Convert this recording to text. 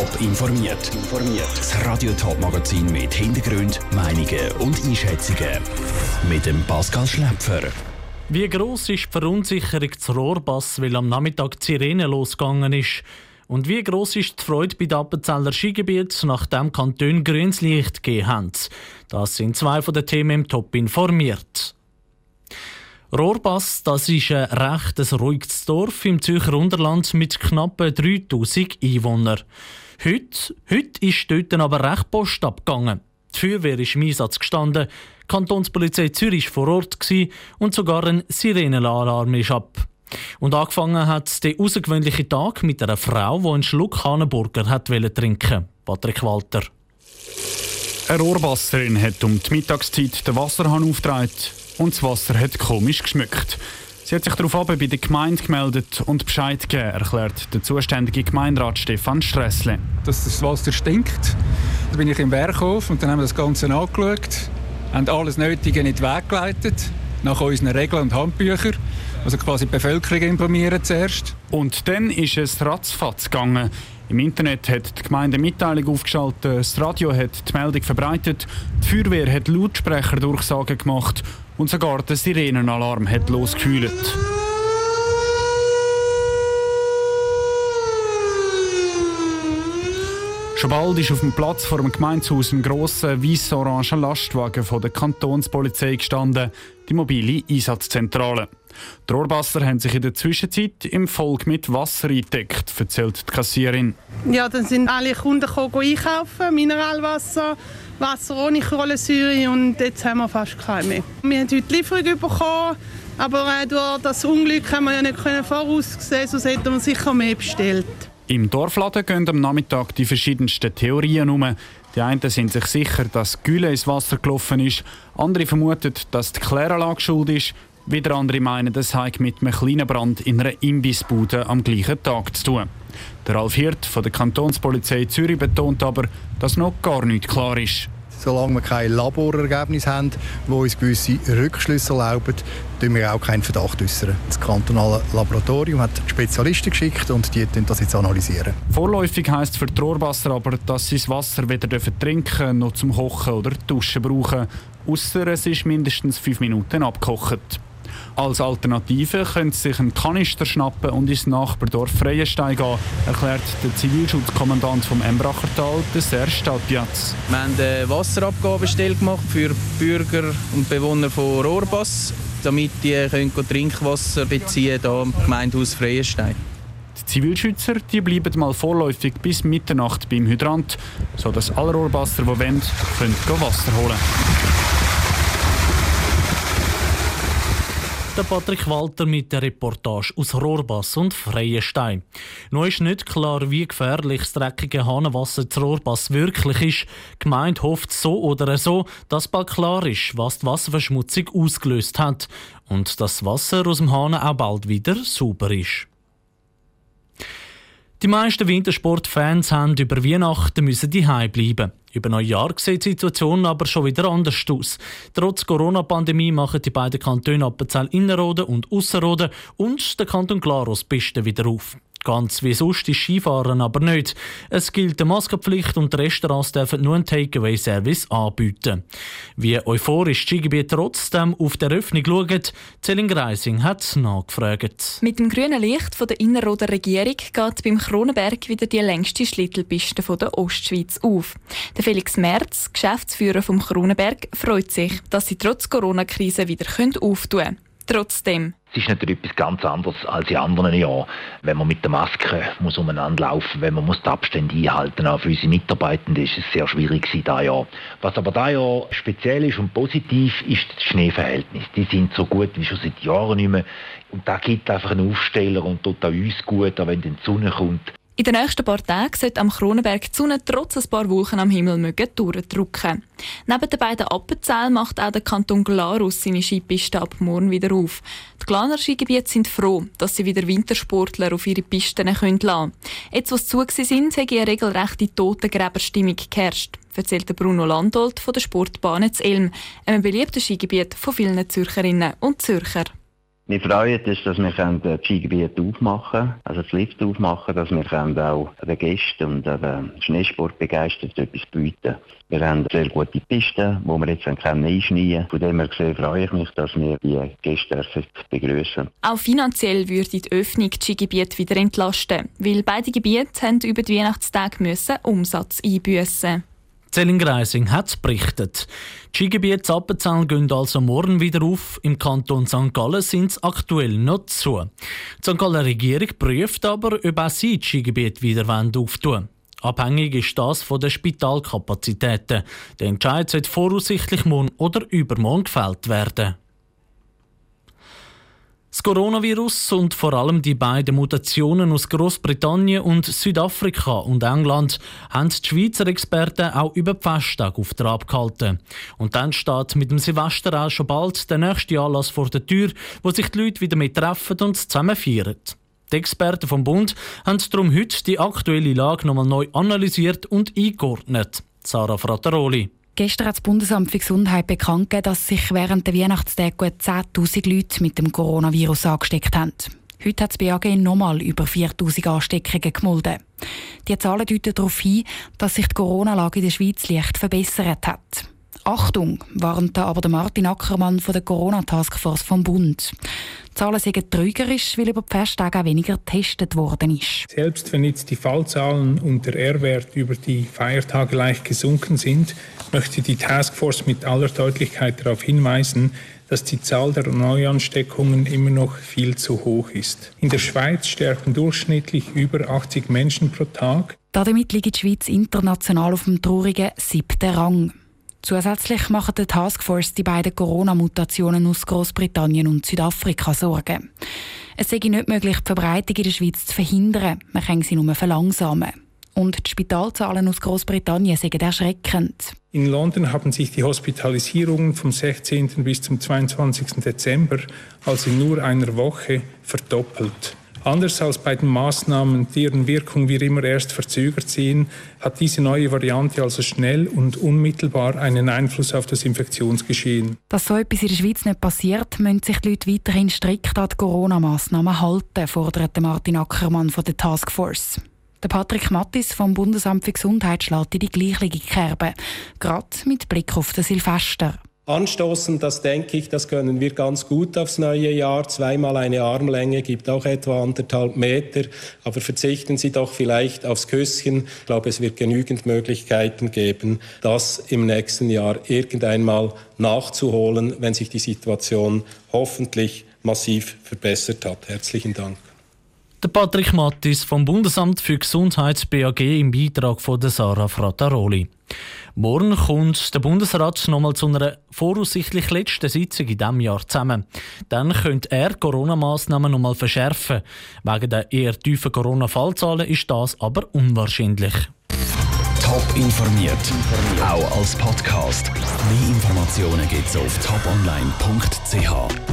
Top informiert. Das Radio Top Magazin mit Hintergrund, Meinungen und Einschätzungen mit dem Pascal Schläpfer. Wie groß ist die Verunsicherung zu Rohrbass, weil am Nachmittag die Sirene losgegangen ist? Und wie groß ist die Freude bei den Appenzeller Skigebiet, nachdem Kanton grünes Licht gegeben haben? Das sind zwei von den Themen im Top informiert. Rohrbass, das ist ein recht ruhiges Dorf im Zürcher Unterland mit knapp 3000 Einwohnern. Heute, heute ist dort aber recht Post abgegangen. Die Feuerwehr ist im Einsatz gestanden, die Kantonspolizei Zürich war vor Ort und sogar ein Sirenenalarm ist ab. Und angefangen hat der außergewöhnliche Tag mit einer Frau, die einen Schluck Hahnenburger hat trinken Patrick Walter. Eine Rohrwasserin hat um die Mittagszeit den Wasserhahn aufgetragen und das Wasser hat komisch geschmückt. Sie hat sich darauf bei der Gemeinde gemeldet und Bescheid gegeben, erklärt der zuständige Gemeinderat Stefan Stressle. Dass das Wasser stinkt. Da bin ich im Werkhof und dann haben wir das Ganze angeschaut, haben alles Nötige in den Weg geleitet, nach unseren Regeln und Handbüchern. Also quasi die Bevölkerung informieren zuerst. Und dann ist es ratzfatz gegangen. Im Internet hat die Gemeinde Mitteilung aufgeschaltet, das Radio hat die Meldung verbreitet, die Feuerwehr hat Lautsprecherdurchsagen gemacht und sogar der Sirenenalarm hat losgekühlt. Schon bald ist auf dem Platz vor dem Gemeindehaus ein grosser weiß-oranger Lastwagen von der Kantonspolizei gestanden, die mobile Einsatzzentrale. Die Rohrbasser haben sich in der Zwischenzeit im Volk mit Wasser eingedeckt, erzählt die Kassierin. Ja, dann sind alle Kunden einkaufen, Mineralwasser, Wasser ohne Kohlensäure und jetzt haben wir fast keine mehr. Wir haben heute Lieferung bekommen, aber durch das Unglück haben wir ja nicht voraussehen, sonst hätten wir sicher mehr bestellt. Im Dorfladen gehen am Nachmittag die verschiedensten Theorien um. Die einen sind sich sicher, dass Gülle ins Wasser gelaufen ist, andere vermuten, dass die Kläranlage schuld ist, wieder andere meinen, das hat mit einem kleinen Brand in einer Imbissbude am gleichen Tag zu tun. Der Ralf Hirt von der Kantonspolizei Zürich betont aber, dass noch gar nichts klar ist. Solange wir kein Laborergebnis haben, wo uns gewisse Rückschlüsse erlauben, äußern wir auch keinen Verdacht. Äußern. Das kantonale Laboratorium hat Spezialisten geschickt und die das jetzt analysieren. Vorläufig heisst für die Rohrwasser aber, dass sie das Wasser weder trinken noch zum Kochen oder Duschen brauchen, außer es ist mindestens fünf Minuten abgekocht. Als Alternative können Sie sich einen Kanister schnappen und ins Nachbardorf Freienstein gehen, erklärt der Zivilschutzkommandant vom Embrachertal, der Serge Stadpiaz. Wir haben eine Wasserabgabestelle gemacht für Bürger und Bewohner von Rohrbass, damit die können Trinkwasser beziehen hier im Gemeindehaus Freienstein. Die Zivilschützer die bleiben mal vorläufig bis Mitternacht beim Hydrant, sodass alle Rohrbasser, die wollen, können Wasser holen können. Der Patrick Walter mit der Reportage aus Rohrbass und Freienstein. Noch ist nicht klar, wie gefährlich das dreckige Hahnenwasser zu Rohrbass wirklich ist. Die Gemeinde hofft so oder so, dass bald klar ist, was die Wasserverschmutzung ausgelöst hat und dass das Wasser aus dem Hahn auch bald wieder sauber ist. Die meisten Wintersportfans haben über Weihnachten müssen daheim bleiben. Über Neujahr sieht die Situation aber schon wieder anders aus. Trotz Corona-Pandemie machen die beiden Kantone Appenzell Innerrhoden und Ausserrhoden und der Kanton Glarus Pisten wieder auf. Ganz wie sonst ist Skifahren aber nicht. Es gilt die Maskenpflicht und die Restaurants dürfen nur einen Takeaway-Service anbieten. Wie euphorisch das Skigebiet trotzdem auf der Öffnung schaut, Celine Greising hat nachgefragt. Mit dem grünen Licht von der Innerrhoder Regierung geht beim Kronenberg wieder die längste Schlittelpiste der Ostschweiz auf. Der Felix Merz, Geschäftsführer vom Kronenberg, freut sich, dass sie trotz Corona-Krise wieder auftun können. Trotzdem. Es ist natürlich etwas ganz anderes als in anderen Jahren, wenn man mit der Maske muss umeinander laufen, wenn man muss die Abstände einhalten. Auch für unsere Mitarbeitenden ist es sehr schwierig dieses Jahr. Was aber dieses Jahr speziell ist und positiv, ist das Schneeverhältnis. Die sind so gut wie schon seit Jahren nicht mehr. Und da gibt einfach einen Aufsteller und tut auch uns gut, auch wenn die Sonne kommt. In den nächsten paar Tagen sollte am Kronenberg die Sonne trotz ein paar Wolken am Himmel mögen durchdrücken. Neben den beiden Appenzellen macht auch der Kanton Glarus seine Skipiste ab morgen wieder auf. Die Glaner Skigebiete sind froh, dass sie wieder Wintersportler auf ihre Pisten lassen können. Jetzt, was zu sind, hat eine regelrechte Totengräberstimmung geherrscht, erzählt Bruno Landolt von der Sportbahn zu Elm, einem beliebten Skigebiet von vielen Zürcherinnen und Zürcher. Wir freuen uns, dass wir das Skigebiet aufmachen können, also das Lift aufmachen, dass wir auch den Gästen und den Schneesportbegeisterten etwas bieten Wir haben sehr gute Pisten, die wir jetzt einschneiden können. Von dem her gesehen freue ich mich, dass wir die Gäste begrüßen. Auch finanziell würde die Öffnung das Skigebiet wieder entlasten, weil beide Gebiete haben über die Weihnachtstage müssen Umsatz einbüßen. Zelling Greising hat berichtet. Die Skigebiete Appenzell gehen also morgen wieder auf. Im Kanton St. Gallen sind es aktuell noch zu. Die St. Gallen Regierung prüft aber, ob auch sie das Skigebiet wieder auftun Abhängig ist das von den Spitalkapazitäten. Der Entscheid wird voraussichtlich morgen oder übermorgen gefällt werden. Das Coronavirus und vor allem die beiden Mutationen aus Großbritannien und Südafrika und England haben die Schweizer Experten auch über die Festtage auf Trab gehalten. Und dann steht mit dem Silvester auch schon bald der nächste Anlass vor der Tür, wo sich die Leute wieder mit treffen und zusammen feiern. Die Experten vom Bund haben darum heute die aktuelle Lage nochmal neu analysiert und eingeordnet. Sarah Frattaroli. Gestern hat das Bundesamt für Gesundheit bekannt gegeben, dass sich während der Weihnachtstage gut 10.000 Leute mit dem Coronavirus angesteckt haben. Heute hat das BAG nochmal über 4.000 Ansteckungen gemeldet. Die Zahlen deuten darauf hin, dass sich die Corona-Lage in der Schweiz leicht verbessert hat. Achtung, warnte aber der Martin Ackermann von der Corona-Taskforce vom Bund. Die Zahlen sind trügerisch, weil über die Festtage auch weniger getestet worden ist. Selbst wenn jetzt die Fallzahlen und der R-Wert über die Feiertage leicht gesunken sind, möchte die Taskforce mit aller Deutlichkeit darauf hinweisen, dass die Zahl der Neuansteckungen immer noch viel zu hoch ist. In der Schweiz sterben durchschnittlich über 80 Menschen pro Tag. Damit liegt die Schweiz international auf dem traurigen siebten Rang. Zusätzlich machen der Taskforce die beiden Corona-Mutationen aus Großbritannien und Südafrika Sorgen. Es sei nicht möglich, die Verbreitung in der Schweiz zu verhindern. Man kann sie nur verlangsamen. Und die Spitalzahlen aus Großbritannien sind erschreckend. In London haben sich die Hospitalisierungen vom 16. bis zum 22. Dezember, also in nur einer Woche, verdoppelt. Anders als bei den Maßnahmen, deren Wirkung wir immer erst verzögert sehen, hat diese neue Variante also schnell und unmittelbar einen Einfluss auf das Infektionsgeschehen. Dass so etwas in der Schweiz nicht passiert, müssen sich die Leute weiterhin strikt an die Corona-Massnahmen halten, fordert Martin Ackermann von der Taskforce. Der Patrick Mattis vom Bundesamt für Gesundheit schlägt in die gleiche Kerbe, gerade mit Blick auf das Silvester. Anstoßen, das denke ich, das können wir ganz gut aufs neue Jahr. Zweimal eine Armlänge gibt auch etwa anderthalb Meter. Aber verzichten Sie doch vielleicht aufs Küsschen. Ich glaube, es wird genügend Möglichkeiten geben, das im nächsten Jahr irgendeinmal nachzuholen, wenn sich die Situation hoffentlich massiv verbessert hat. Herzlichen Dank. Der Patrick Mattis vom Bundesamt für Gesundheit BAG im Beitrag von der Sarah Frattaroli. Morgen kommt der Bundesrat nochmal zu einer voraussichtlich letzten Sitzung in diesem Jahr zusammen. Dann könnte er Corona-Massnahmen nochmal verschärfen. Wegen der eher tiefen Corona-Fallzahlen ist das aber unwahrscheinlich. Top informiert, auch als Podcast. Mehr Informationen gibt es auf toponline.ch.